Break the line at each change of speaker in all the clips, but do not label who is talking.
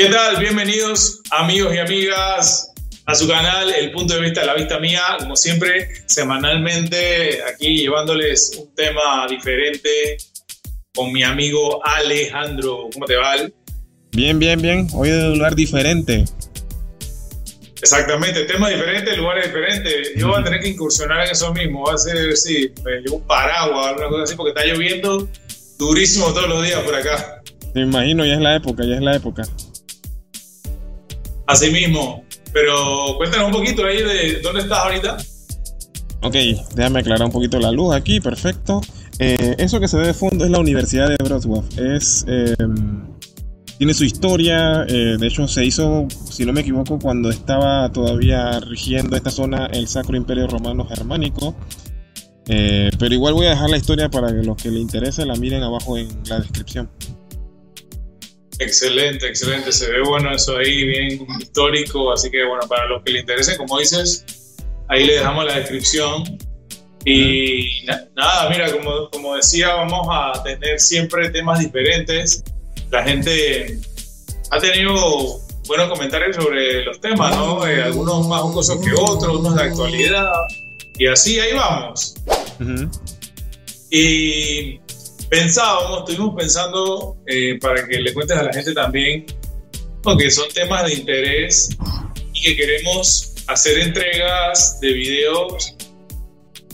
¿Qué tal? Bienvenidos amigos y amigas a su canal El punto de vista de la vista mía, como siempre, semanalmente aquí llevándoles un tema diferente con mi amigo Alejandro. ¿Cómo te va?
Bien, bien, bien. Hoy de un lugar diferente.
Exactamente, temas diferentes, lugares diferentes. Yo voy a tener que incursionar en eso mismo. Va a ser, sí, me llevo un paraguas, alguna cosa así, porque está lloviendo durísimo todos los días por acá.
Me imagino, ya es la época, ya es la época.
Así mismo. Pero cuéntanos un poquito ahí de dónde estás ahorita.
Ok, déjame aclarar un poquito la luz aquí, perfecto. Eh, eso que se ve de fondo es la Universidad de Wrocław. Es, em, tiene su historia, eh, de hecho se hizo, si no me equivoco, cuando estaba todavía rigiendo esta zona el Sacro Imperio Romano Germánico. Eh, pero igual voy a dejar la historia para que los que les interese la miren abajo en la descripción.
Excelente, excelente. Se ve bueno eso ahí, bien histórico. Así que bueno, para los que les interese, como dices, ahí le dejamos la descripción. Y nada, mira, como, como decía, vamos a tener siempre temas diferentes. La gente ha tenido buenos comentarios sobre los temas, ¿no? Eh, algunos más jugosos que otros, unos de actualidad. Y así ahí vamos. Y pensábamos, estuvimos pensando eh, para que le cuentes a la gente también, porque son temas de interés y que queremos hacer entregas de videos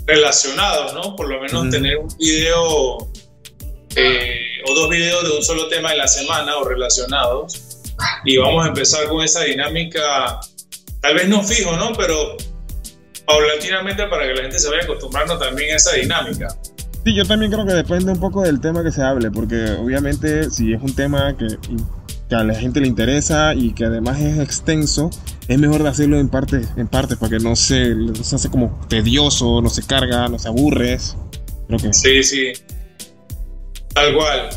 relacionados, ¿no? Por lo menos tener un video eh, o dos videos de un solo tema en la semana o relacionados. Y vamos a empezar con esa dinámica, tal vez no fijo, ¿no? Pero paulatinamente para que la gente se vaya acostumbrando también a esa dinámica.
Sí, yo también creo que depende un poco del tema que se hable, porque obviamente si es un tema que, a la gente le interesa y que además es extenso, es mejor hacerlo en partes, en partes para que no se, se hace como tedioso, no se carga, no se aburres.
Creo que... Sí, sí. Tal cual.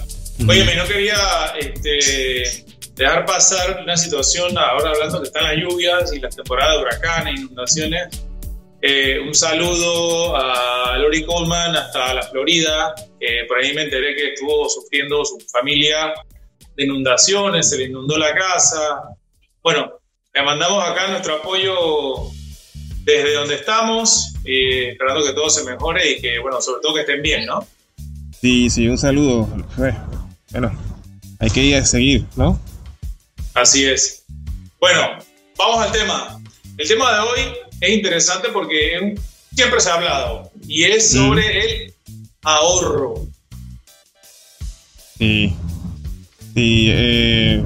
Oye, me no quería este, dejar pasar una situación, ahora hablando que están las lluvias y las temporadas de huracanes, inundaciones, eh, un saludo a Lori Coleman hasta la Florida. por ahí me enteré que estuvo sufriendo su familia de inundaciones, se le inundó la casa. Bueno, le mandamos acá nuestro apoyo desde donde estamos, esperando que todo se mejore y que, bueno, sobre todo que estén bien, ¿no?
Sí, sí, un saludo. Bueno, hay que ir a seguir, ¿no?
Así es. Bueno, vamos al tema. El tema de hoy es interesante porque siempre se ha hablado y es sobre el ahorro.
Sí, sí eh,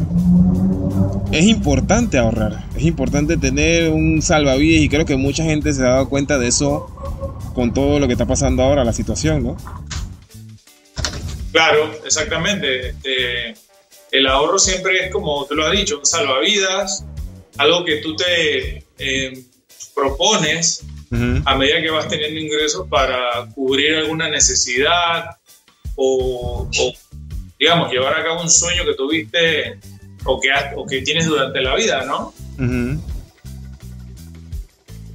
es importante ahorrar, es importante tener un salvavidas y creo que mucha gente se ha dado cuenta de eso con todo lo que está pasando ahora, la situación, ¿no?
Claro, exactamente. Este, el ahorro siempre es como tú lo has dicho, un salvavidas, algo que tú te eh, propones a medida que vas teniendo ingresos para cubrir alguna necesidad o, digamos, llevar a cabo un sueño que tuviste o que, o que tienes durante la vida, ¿no?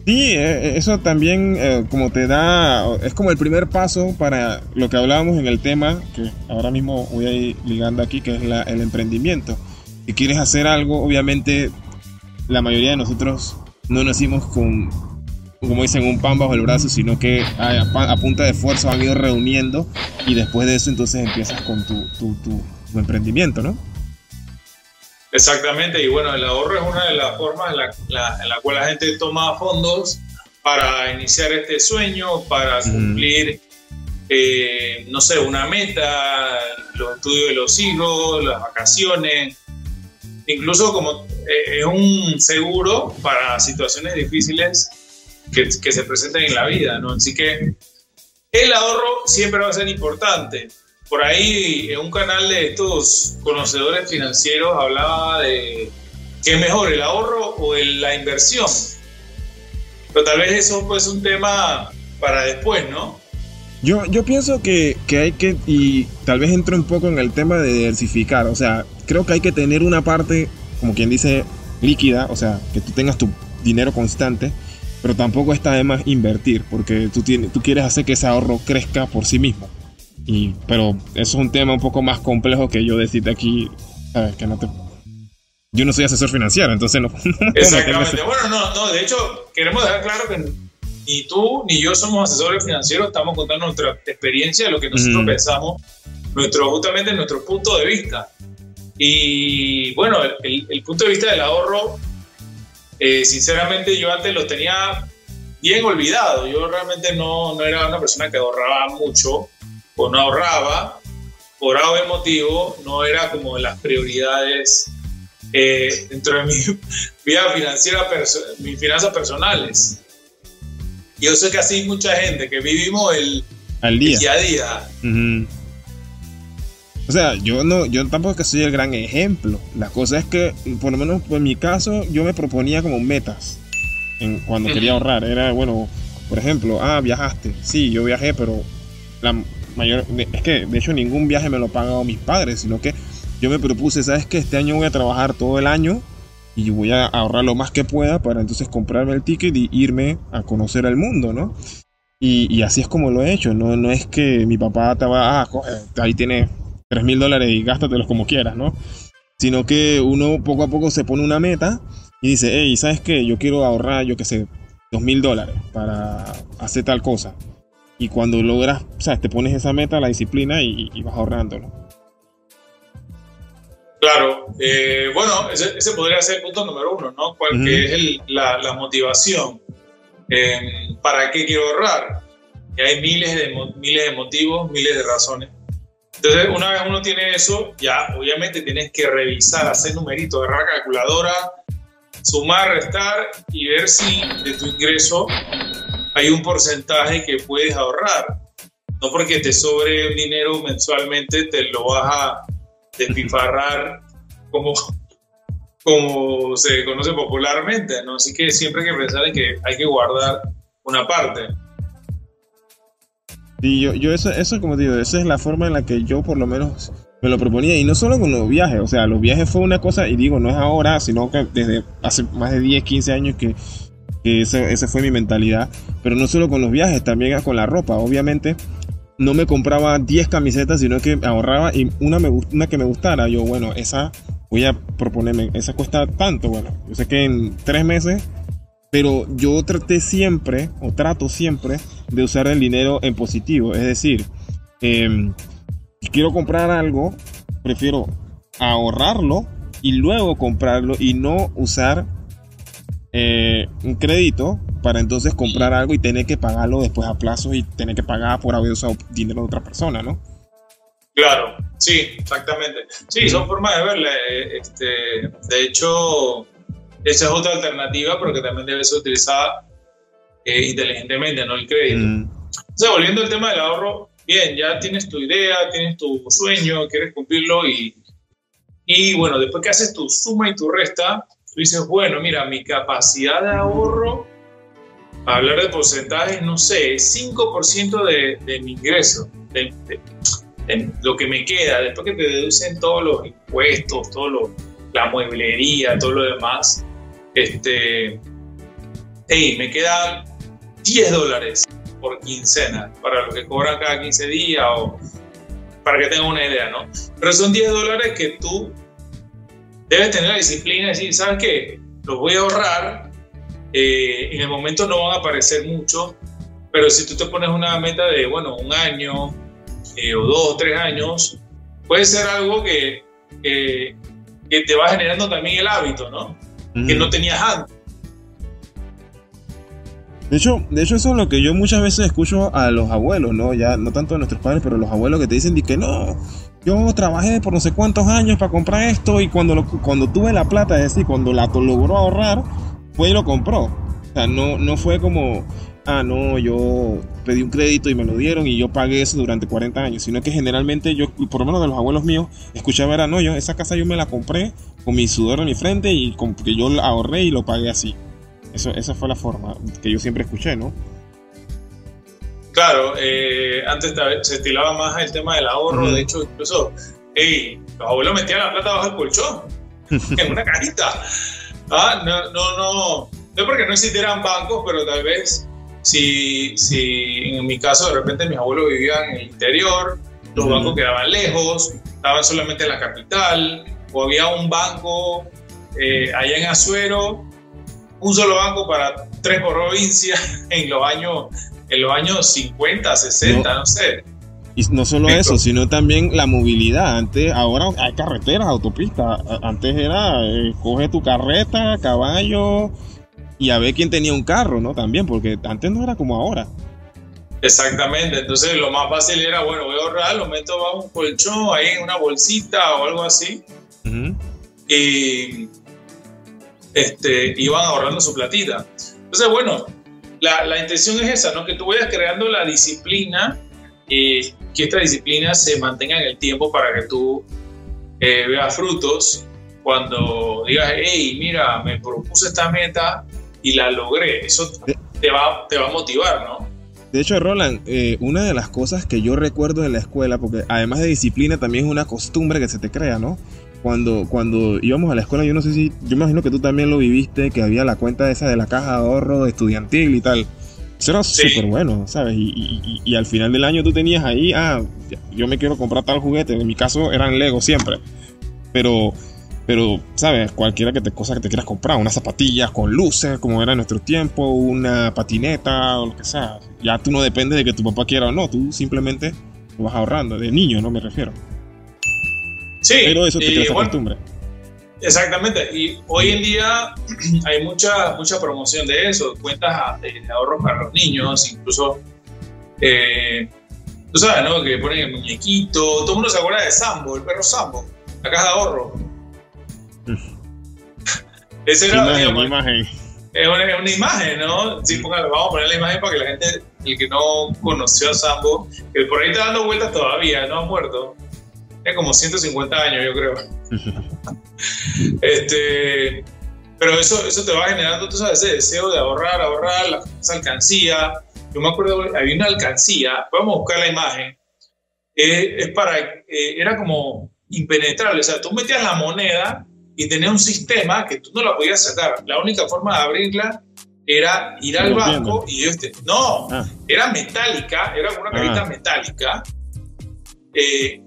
Sí, eh, eh, eso también eh, como te da, es como el primer paso para lo que hablábamos en el tema, que ahora mismo voy a ir ligando aquí, que es el emprendimiento. Si quieres hacer algo, obviamente la mayoría de nosotros no nacimos con, como dicen, un pan bajo el brazo, sino que a, punta de esfuerzo han ido reuniendo y después de eso entonces empiezas con tu, tu, tu, emprendimiento, ¿no?
Exactamente, y bueno, el ahorro es una de las formas en la, en la cual la gente toma fondos para iniciar este sueño, para cumplir, eh, no sé, una meta, los estudios de los hijos, las vacaciones, incluso como eh, es un seguro para situaciones difíciles que, se presenten en la vida, ¿no? Así que el ahorro siempre va a ser importante. Por ahí en un canal de estos conocedores financieros hablaba de qué es mejor, el ahorro o la inversión. Pero tal vez eso pues un tema para después, ¿no?
Yo, yo pienso que, que, hay que, y tal vez entro un poco en el tema de diversificar, o sea, creo que hay que tener una parte, como quien dice, líquida, o sea, que tú tengas tu dinero constante, pero tampoco está de más invertir, porque tú, tienes, tú quieres hacer que ese ahorro crezca por sí mismo. Y, pero eso es un tema un poco más complejo que yo decirte aquí, ¿sabes? Que no te... yo no soy asesor financiero, entonces no.
Exactamente. Bueno, no, no, de hecho, queremos dejar claro que ni tú ni yo somos asesores financieros, estamos contando nuestra experiencia, lo que nosotros pensamos, nuestro, justamente nuestro punto de vista. Y bueno, el, punto de vista del ahorro, eh, sinceramente yo antes lo tenía bien olvidado. Yo realmente no, no era una persona que ahorraba mucho o no ahorraba. Por algo motivo, no era como las prioridades eh, dentro de mi vida financiera, mis finanzas personales. Yo sé que así mucha gente que vivimos el,
Al día.
a día.
O sea, yo no, yo tampoco que soy el gran ejemplo. La cosa es que, por lo menos en mi caso, yo me proponía como metas en, cuando quería ahorrar. Era, bueno, por ejemplo, ah, viajaste. Sí, yo viajé, pero la mayor, es que de hecho ningún viaje me lo pagado mis padres, sino que yo me propuse, ¿sabes qué? Este año voy a trabajar todo el año y voy a ahorrar lo más que pueda para entonces comprarme el ticket y irme a conocer el mundo, ¿no? Y, así es como lo he hecho, no, no es que mi papá te va, ah, ahí tienes 3 mil dólares y gástatelos como quieras, ¿no? Sino que uno poco a poco se pone una meta y dice, hey, ¿sabes qué? Yo quiero ahorrar, yo qué sé, 2 mil dólares para hacer tal cosa. Y cuando logras, o sea, te pones esa meta, la disciplina y, y vas ahorrándolo.
Claro, eh, bueno, ese, podría ser el punto número uno, ¿no? ¿Cuál es la, motivación? ¿Para qué quiero ahorrar? Y hay miles de, miles de motivos, miles de razones. Entonces, una vez uno tiene eso, ya obviamente tienes que revisar, hacer numeritos, agarrar calculadora, sumar, restar y ver si de tu ingreso hay un porcentaje que puedes ahorrar. No porque te sobre dinero mensualmente te lo vas a despifarrar como, como se conoce popularmente, ¿no? Así que siempre hay que pensar en que hay que guardar una parte.
Y yo, yo eso, eso, como digo, esa es la forma en la que yo por lo menos me lo proponía. Y no solo con los viajes, o sea, los viajes fue una cosa, y digo, no es ahora, sino que desde hace más de 10, 15 años que, que esa fue mi mentalidad. Pero no solo con los viajes, también con la ropa. Obviamente, no me compraba 10 camisetas, sino que ahorraba y una, me, una que me gustara. Yo, bueno, esa voy a proponerme, esa cuesta tanto. Bueno, yo sé que en tres meses, pero yo traté siempre, o trato siempre, de usar el dinero en positivo. Es decir, eh, quiero comprar algo, prefiero ahorrarlo y luego comprarlo y no usar eh, un crédito para entonces comprar algo y tener que pagarlo después a plazo y tener que pagar por haber usado dinero de otra persona, ¿no?
Claro, sí, exactamente. Sí, son formas de verla. Eh, este, de hecho, esa es otra alternativa, pero que también debe ser utilizada eh, inteligentemente, no el crédito. O sea, volviendo al tema del ahorro, bien, ya tienes tu idea, tienes tu sueño, quieres cumplirlo y, y bueno, después que haces tu suma y tu resta, tú dices, bueno, mira, mi capacidad de ahorro, hablar de porcentajes, no sé, 5% de, de mi ingreso, de, lo que me queda, después que te deducen todos los impuestos, todo lo, la mueblería, todo lo demás, este, hey, me quedan 10 dólares por quincena, para los que cobran cada 15 días o para que tengan una idea, ¿no? Pero son 10 dólares que tú debes tener la disciplina y decir, ¿sabes qué? Los voy a ahorrar, eh, en el momento no van a aparecer mucho, pero si tú te pones una meta de, bueno, un año eh, o dos o tres años, puede ser algo que, que te va generando también el hábito, ¿no? Que no tenías antes.
De hecho, de hecho, eso es lo que yo muchas veces escucho a los abuelos, ¿no? Ya no tanto a nuestros padres, pero los abuelos que te dicen que no, yo trabajé por no sé cuántos años para comprar esto y cuando, cuando tuve la plata, es decir, cuando la logró ahorrar, fue y lo compró. O sea, no, no fue como, ah, no, yo pedí un crédito y me lo dieron y yo pagué eso durante 40 años, sino que generalmente yo, por lo menos de los abuelos míos, escuchaba era, no, yo esa casa yo me la compré con mi sudor en mi frente y con, que yo ahorré y lo pagué así. Eso, esa fue la forma que yo siempre escuché, ¿no?
Claro, eh, antes se estilaba más el tema del ahorro, de hecho, incluso, hey, los abuelos metían la plata bajo el colchón, en una carita. Ah, no, no, no, no porque no existieran bancos, pero tal vez si, si en mi caso de repente mis abuelos vivían en el interior, los bancos quedaban lejos, estaban solamente en la capital, o había un banco eh, allá en Azuero, un solo banco para tres provincias en los años, en los años 50, 60, no, sé.
Y no solo eso, sino también la movilidad. Antes, ahora hay carreteras, autopistas. Antes era, eh, coge tu carreta, caballo, y a ver quién tenía un carro, ¿no? También, porque antes no era como ahora.
Exactamente, entonces lo más fácil era, bueno, voy a ahorrar, lo meto bajo un colchón, ahí en una bolsita o algo así. Y este, iban ahorrando su platita. Entonces, bueno, la, la, intención es esa, ¿no? Que tú vayas creando la disciplina y que esta disciplina se mantenga en el tiempo para que tú eh, veas frutos cuando digas, hey, mira, me propuse esta meta y la logré. Eso te va, te va a motivar, ¿no?
De hecho, Roland, eh, una de las cosas que yo recuerdo en la escuela, porque además de disciplina también es una costumbre que se te crea, ¿no? Cuando, cuando íbamos a la escuela, yo no sé si, yo imagino que tú también lo viviste, que había la cuenta esa de la caja de ahorro estudiantil y tal. Eso era súper bueno, ¿sabes? Y, y, al final del año tú tenías ahí, ah, yo me quiero comprar tal juguete. En mi caso eran Lego siempre. Pero pero, ¿sabes? Cualquiera que te, cosa que te quieras comprar, unas zapatillas con luces, como era en nuestro tiempo, una patineta o lo que sea. Ya tú no dependes de que tu papá quiera o no, tú simplemente lo vas ahorrando, de niño, no me refiero.
Sí.
Pero eso te crea esa costumbre.
Exactamente, y hoy en día hay mucha, mucha promoción de eso, cuentas de ahorros para los niños, incluso, eh, tú sabes, ¿no? Que ponen el muñequito, todo el mundo se acuerda de Sambo, el perro Sambo, la caja de ahorro esa era
imagen, una imagen.
Es una, imagen, ¿no? Sí, vamos a poner la imagen para que la gente, el que no conoció a Sambo, que por ahí está dando vueltas todavía, no ha muerto. Es como 150 años, yo creo. este, pero eso, eso te va generando, tú sabes, ese deseo de ahorrar, ahorrar, la, esa alcancía. Yo me acuerdo, había una alcancía, vamos a buscar la imagen. Eh, es para, eh, era como impenetrable, o sea, tú metías la moneda y tenía un sistema que tú no la podías sacar. La única forma de abrirla era ir al banco y este, no, ah. era metálica, era una carita ah. metálica eh,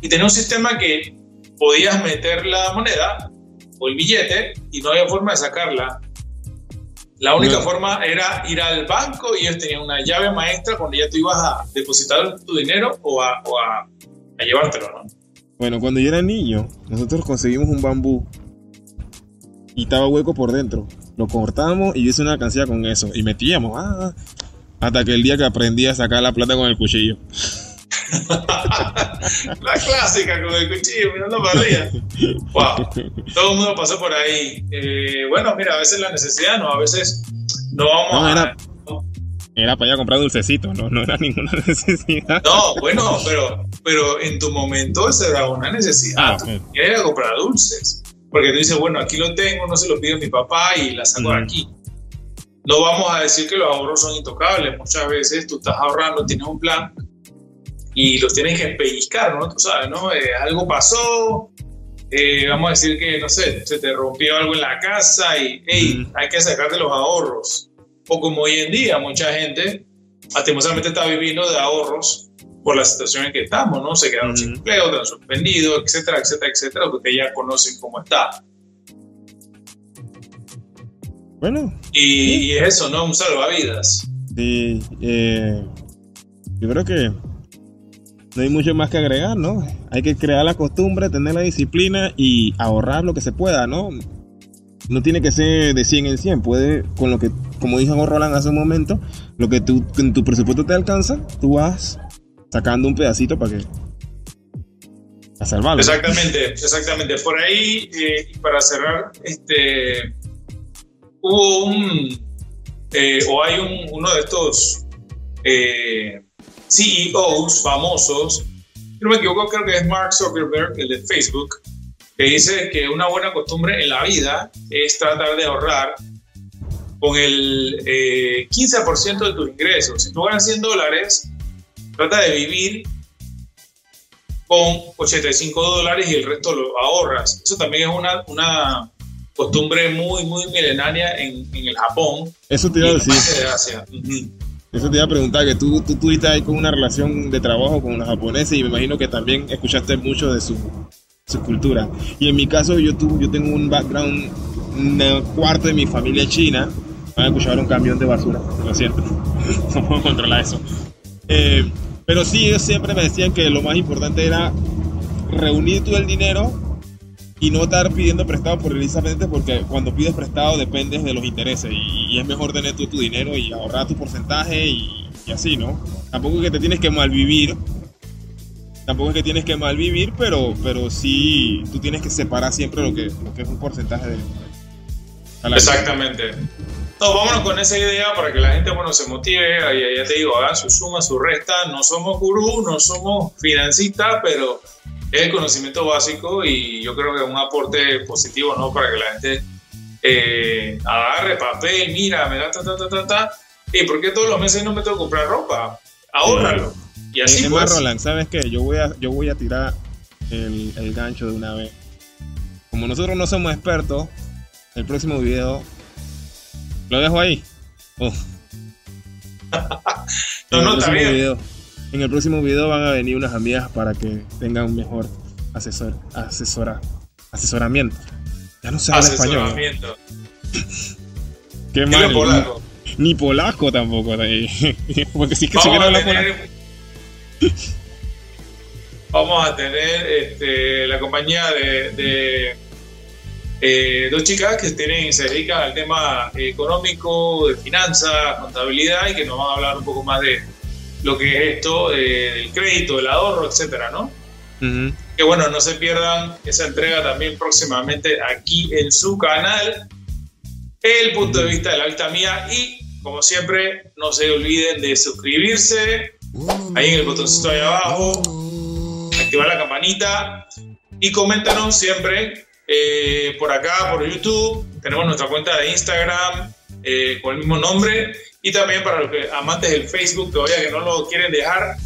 y tenía un sistema que podías meter la moneda o el billete y no había forma de sacarla. La única forma era ir al banco y ellos tenían una llave maestra cuando ya tú ibas a depositar tu dinero o a, o a, a llevártelo, ¿no?
Bueno, cuando yo era niño, nosotros conseguimos un bambú y estaba hueco por dentro. Lo cortamos y hice una alcancía con eso. Y metíamos, ah, hasta que el día que aprendí a sacar la plata con el cuchillo.
La clásica con el cuchillo, mirando para arriba. Wow. Todo el mundo pasó por ahí. Eh, bueno, mira, a veces la necesidad, no, a veces no vamos a.
Era para ir a comprar dulcecitos, no, no era ninguna necesidad.
No, bueno, pero, pero en tu momento esa era una necesidad. Ah, era comprar dulces. Porque tú dices, bueno, aquí lo tengo, no se lo pido a mi papá y la saco de aquí. No vamos a decir que los ahorros son intocables. Muchas veces tú estás ahorrando, tienes un plan y los tienes que pellizcar, ¿no? Tú sabes, ¿no? Eh, algo pasó, eh, vamos a decir que, no sé, se te rompió algo en la casa y, hey, hay que sacarte los ahorros o como hoy en día mucha gente lastimosamente está viviendo de ahorros por la situación en que estamos, ¿no? Se quedaron sin empleo, están suspendidos, etcétera, etcétera, etcétera, porque ya conocen cómo está.
Bueno.
Y, eso, ¿no? Un salvavidas.
Sí, eh, yo creo que no hay mucho más que agregar, ¿no? Hay que crear la costumbre, tener la disciplina y ahorrar lo que se pueda, ¿no? no tiene que ser de 100 en 100, puede, con lo que, como dijo Roland hace un momento, lo que tú, en tu presupuesto te alcanza, tú vas sacando un pedacito para que a salvarlo.
Exactamente, exactamente. Por ahí, eh, para cerrar, este, hubo un, eh, o hay un, uno de estos eh, CEOs famosos, no me equivoco, creo que es Mark Zuckerberg, el de Facebook, que dice que una buena costumbre en la vida es tratar de ahorrar con el 15% eh, de tus ingresos. Si tú ganas 100 dólares, trata de vivir con 85 dólares y el resto lo ahorras. Eso también es una, una costumbre muy, muy milenaria en, en el Japón.
Eso te iba a decir. Eso te iba a preguntar, que tú, tuviste ahí con una relación de trabajo con los japoneses y me imagino que también escuchaste mucho de su su cultura. Y en mi caso yo, tuve, yo tengo un background, un cuarto de mi familia china. Van a escuchar un camión de basura, lo siento. no puedo controlar eso. Eh, pero sí, ellos siempre me decían que lo más importante era reunir todo el dinero y no estar pidiendo prestado precisamente porque cuando pides prestado dependes de los intereses y, es mejor tener tú tu dinero y ahorrar tu porcentaje y, y, así, ¿no? Tampoco es que te tienes que malvivir, tampoco es que tienes que malvivir, pero, pero sí tú tienes que separar siempre lo que, lo que es un porcentaje de...
Exactamente. No, vámonos con esa idea para que la gente bueno, se motive. Ya, ya te digo, hagan su suma, su resta. No somos gurú, no somos financistas, pero es el conocimiento básico y yo creo que es un aporte positivo, ¿no? Para que la gente eh, agarre papel, mira, me da ta, ta, ta, ta, ta. ¿Y por qué todos los meses no me tengo que comprar ropa? Ahórralo. Y así
pues. Roland, ¿sabes qué? Yo voy a, yo voy a tirar el, el gancho de una vez. Como nosotros no somos expertos, el próximo video lo dejo ahí. Oh.
no, no, está bien.
En el próximo video van a venir unas amigas para que tengan un mejor asesor, asesora, asesoramiento. Ya no sé español. Qué mal. Ni polaco. Ni polaco tampoco. Porque sí que
Vamos a tener, Vamos a tener este, la compañía de, eh, dos chicas que tienen, se dedican al tema económico, de finanzas, contabilidad y que nos van a hablar un poco más de, lo que es esto del crédito, del ahorro, etcétera, ¿no? Que bueno, no se pierdan esa entrega también próximamente aquí en su canal, el punto de vista de la vista mía y como siempre, no se olviden de suscribirse ahí en el botoncito ahí abajo, activar la campanita y coméntanos siempre eh, por acá, por YouTube. Tenemos nuestra cuenta de Instagram eh, con el mismo nombre y también para los que, amantes del Facebook todavía que no lo quieren dejar,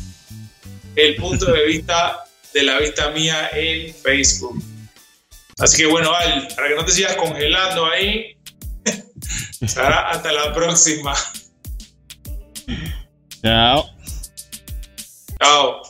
el punto de vista de la vista mía en Facebook. Así que bueno, Al, para que no te sigas congelando ahí, hasta la próxima.
Chao.
Chao.